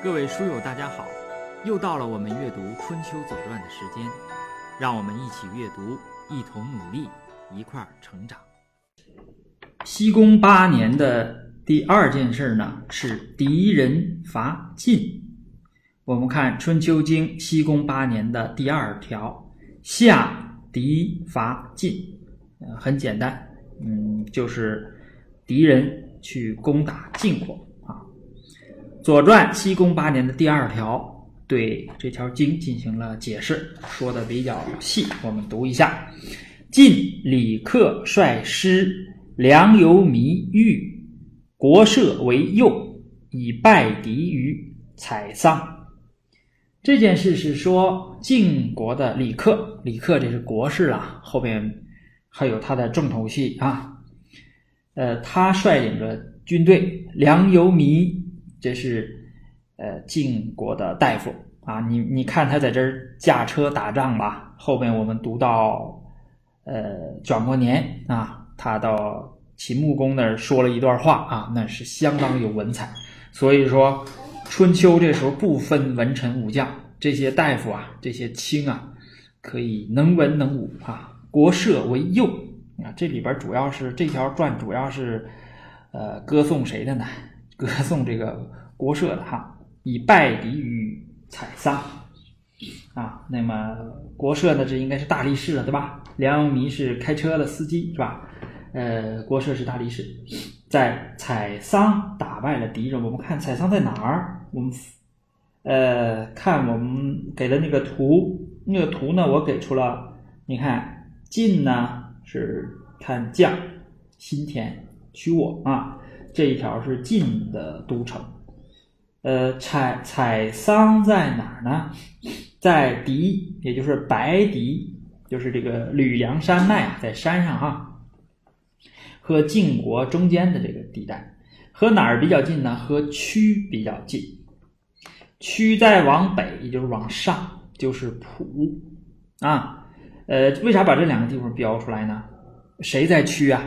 各位书友，大家好！又到了我们阅读《春秋左传》的时间，让我们一起阅读，一同努力，一块儿成长。西宫八年的第二件事呢，是敌人伐晋。我们看《春秋经》西宫八年的第二条：夏敌伐晋。呃，很简单，嗯，就是敌人去攻打晋国。《左传》西宫八年的第二条对这条经进行了解释，说的比较细。我们读一下：晋李克率师，梁由弥豫，国社为右，以败敌于采桑。这件事是说晋国的李克，李克这是国事啊，后边还有他的重头戏啊。呃，他率领着军队，梁由弥。这是，呃，晋国的大夫啊，你你看他在这儿驾车打仗吧。后面我们读到，呃，转过年啊，他到秦穆公那儿说了一段话啊，那是相当有文采。所以说，春秋这时候不分文臣武将，这些大夫啊，这些卿啊，可以能文能武啊。国社为右啊，这里边主要是这条传主要是，呃，歌颂谁的呢？歌颂这个国社的哈，以败敌于采桑啊。那么国社呢，这应该是大力士了，对吧？梁永弥是开车的司机，是吧？呃，国社是大力士，在采桑打败了敌人。我们看采桑在哪儿？我们呃看我们给的那个图，那个图呢，我给出了。你看晋呢是看将新田曲沃啊。这一条是晋的都城，呃，采采桑在哪儿呢？在狄，也就是白狄，就是这个吕梁山脉啊，在山上哈，和晋国中间的这个地带，和哪儿比较近呢？和曲比较近。曲再往北，也就是往上，就是蒲啊。呃，为啥把这两个地方标出来呢？谁在曲啊？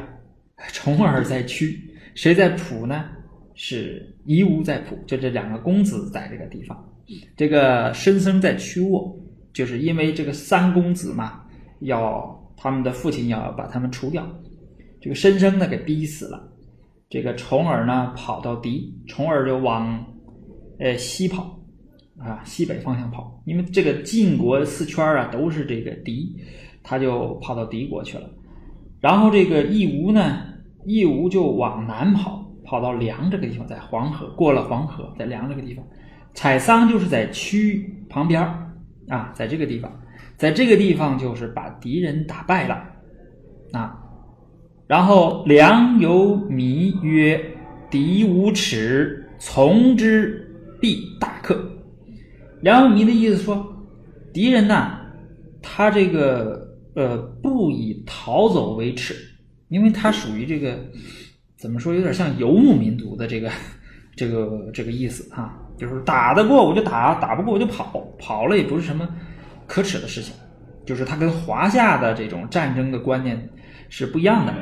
重耳在曲。谁在蒲呢？是夷吾在蒲，就这两个公子在这个地方。这个申生在曲沃，就是因为这个三公子嘛，要他们的父亲要把他们除掉，这个申生呢给逼死了。这个重耳呢跑到狄，重耳就往呃西跑啊，西北方向跑，因为这个晋国四圈啊都是这个狄，他就跑到狄国去了。然后这个义吾呢？义乌就往南跑，跑到梁这个地方，在黄河过了黄河，在梁这个地方，采桑就是在曲旁边啊，在这个地方，在这个地方就是把敌人打败了啊。然后梁由弥曰：“敌无耻，从之必大克。”梁由弥的意思说，敌人呐，他这个呃不以逃走为耻。因为它属于这个，怎么说，有点像游牧民族的这个，这个这个意思哈，就是打得过我就打，打不过我就跑，跑了也不是什么可耻的事情，就是它跟华夏的这种战争的观念是不一样的。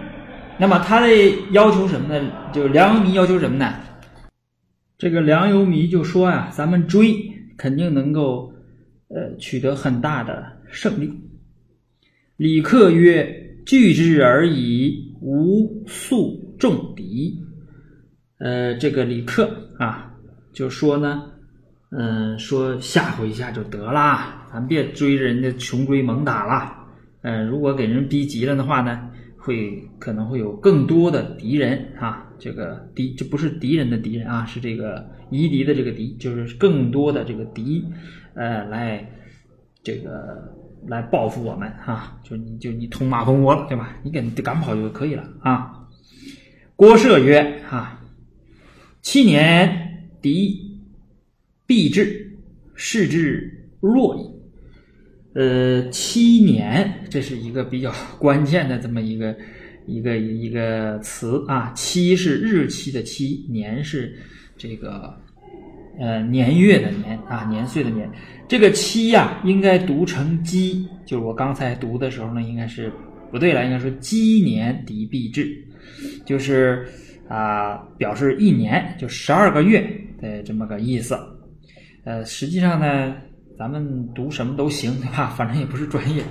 那么他的要求什么呢？就梁由弥要求什么呢？这个梁由弥就说呀，咱们追肯定能够呃取得很大的胜利。李克曰。拒之而已，无速重敌。呃，这个李克啊，就说呢，嗯，说吓唬一下就得啦，咱别追着人家穷追猛打了。嗯，如果给人逼急了的话呢，会可能会有更多的敌人啊。这个敌这不是敌人的敌人啊，是这个夷狄的这个敌，就是更多的这个敌，呃，来这个。来报复我们哈，就你就你捅马蜂窝了，对吧？你赶赶跑就可以了啊。郭射曰：“哈，七年敌必至，视之弱矣。”呃，七年这是一个比较关键的这么一个一个一个词啊。七是日期的七，年是这个。呃，年月的年啊，年岁的年，这个七呀，应该读成鸡，就是我刚才读的时候呢，应该是不对了，应该说鸡年敌必至，就是啊，表示一年就十二个月的这么个意思。呃，实际上呢，咱们读什么都行，对吧？反正也不是专业，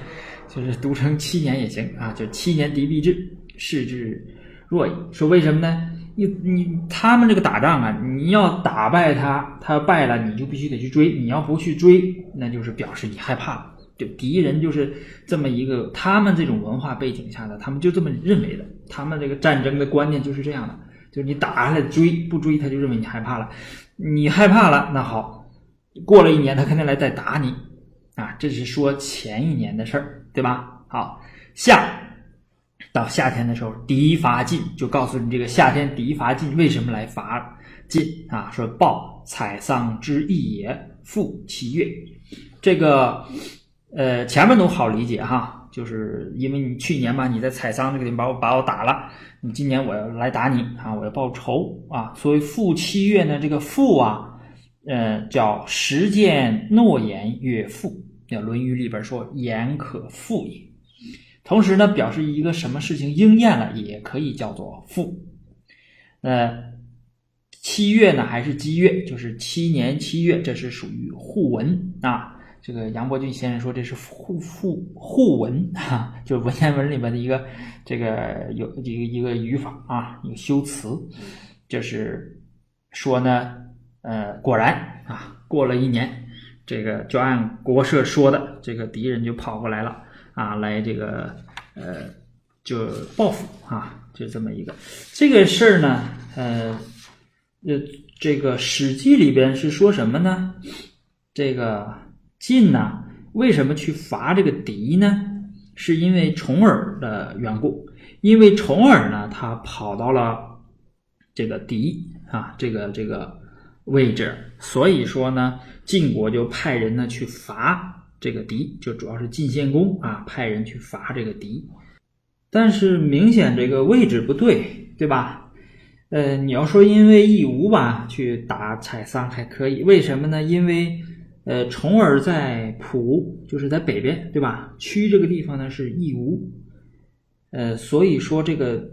就是读成七年也行啊，就七年敌必至，视之若矣。说为什么呢？你你他们这个打仗啊，你要打败他，他败了，你就必须得去追。你要不去追，那就是表示你害怕了。就敌人就是这么一个，他们这种文化背景下的，他们就这么认为的。他们这个战争的观念就是这样的，就是你打下来追不追，他就认为你害怕了。你害怕了，那好，过了一年，他肯定来再打你啊。这是说前一年的事儿，对吧？好，下。到夏天的时候，敌伐晋，就告诉你这个夏天敌伐晋为什么来伐晋啊？说报采桑之意也，复七月。这个呃前面都好理解哈，就是因为你去年嘛你在采桑这个地方把我把我打了，你今年我要来打你啊，我要报仇啊。所谓复七月呢，这个复啊，呃叫实践诺言曰复，《论语》里边说言可复也。同时呢，表示一个什么事情应验了，也可以叫做复。那，七月呢还是积月，就是七年七月，这是属于互文啊。这个杨伯峻先生说这是互互互文啊，就是文言文里面的一个这个有一个一个语法啊，一个修辞，就是说呢，呃，果然啊，过了一年，这个就按国社说的，这个敌人就跑过来了。啊，来这个，呃，就报复啊，就这么一个这个事儿呢，呃，呃，这个《史记》里边是说什么呢？这个晋呢，为什么去伐这个狄呢？是因为重耳的缘故，因为重耳呢，他跑到了这个狄啊，这个这个位置，所以说呢，晋国就派人呢去伐。这个狄就主要是晋献公啊，派人去伐这个狄，但是明显这个位置不对，对吧？呃，你要说因为义乌吧，去打采桑还可以，为什么呢？因为呃，重耳在蒲，就是在北边，对吧？区这个地方呢是义乌，呃，所以说这个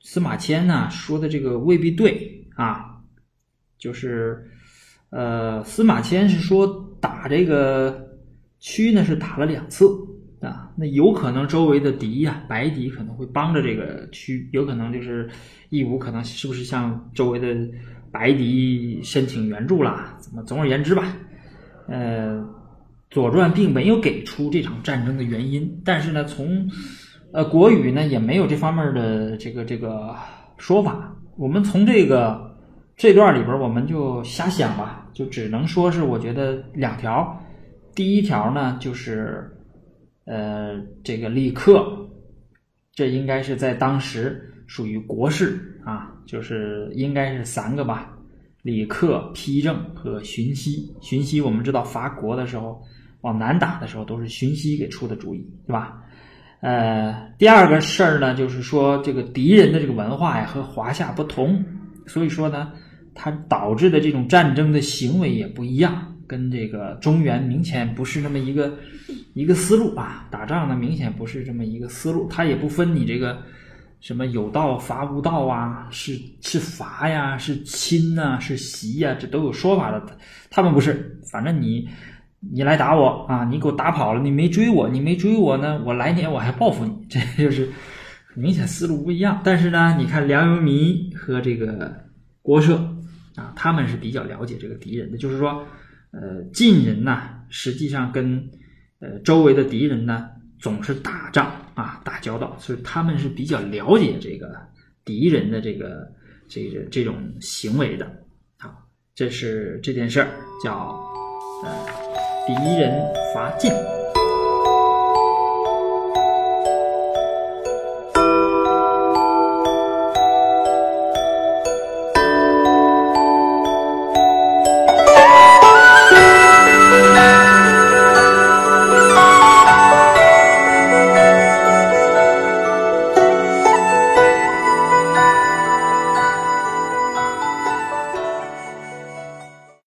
司马迁呢说的这个未必对啊，就是呃，司马迁是说打这个。区呢是打了两次啊，那有可能周围的敌呀，白敌可能会帮着这个区，有可能就是义乌可能是不是向周围的白敌申请援助啦？怎么？总而言之吧，呃，《左传》并没有给出这场战争的原因，但是呢，从呃《国语》呢也没有这方面的这个这个说法。我们从这个这段里边，我们就瞎想吧，就只能说是我觉得两条。第一条呢，就是，呃，这个李克，这应该是在当时属于国事啊，就是应该是三个吧，李克、丕正和荀息。荀息我们知道伐国的时候，往南打的时候都是荀息给出的主意，对吧？呃，第二个事儿呢，就是说这个敌人的这个文化呀和华夏不同，所以说呢，它导致的这种战争的行为也不一样。跟这个中原明显不是那么一个一个思路啊，打仗呢明显不是这么一个思路，他也不分你这个什么有道伐无道啊，是是伐呀，是亲呐，是袭呀，这都有说法的。他们不是，反正你你来打我啊，你给我打跑了，你没追我，你没追我呢，我来年我还报复你，这就是明显思路不一样。但是呢，你看梁游迷和这个郭涉啊，他们是比较了解这个敌人的，就是说。呃，晋人呢，实际上跟呃周围的敌人呢，总是打仗啊，打交道，所以他们是比较了解这个敌人的这个这个这种行为的。好，这是这件事儿，叫呃敌人伐晋。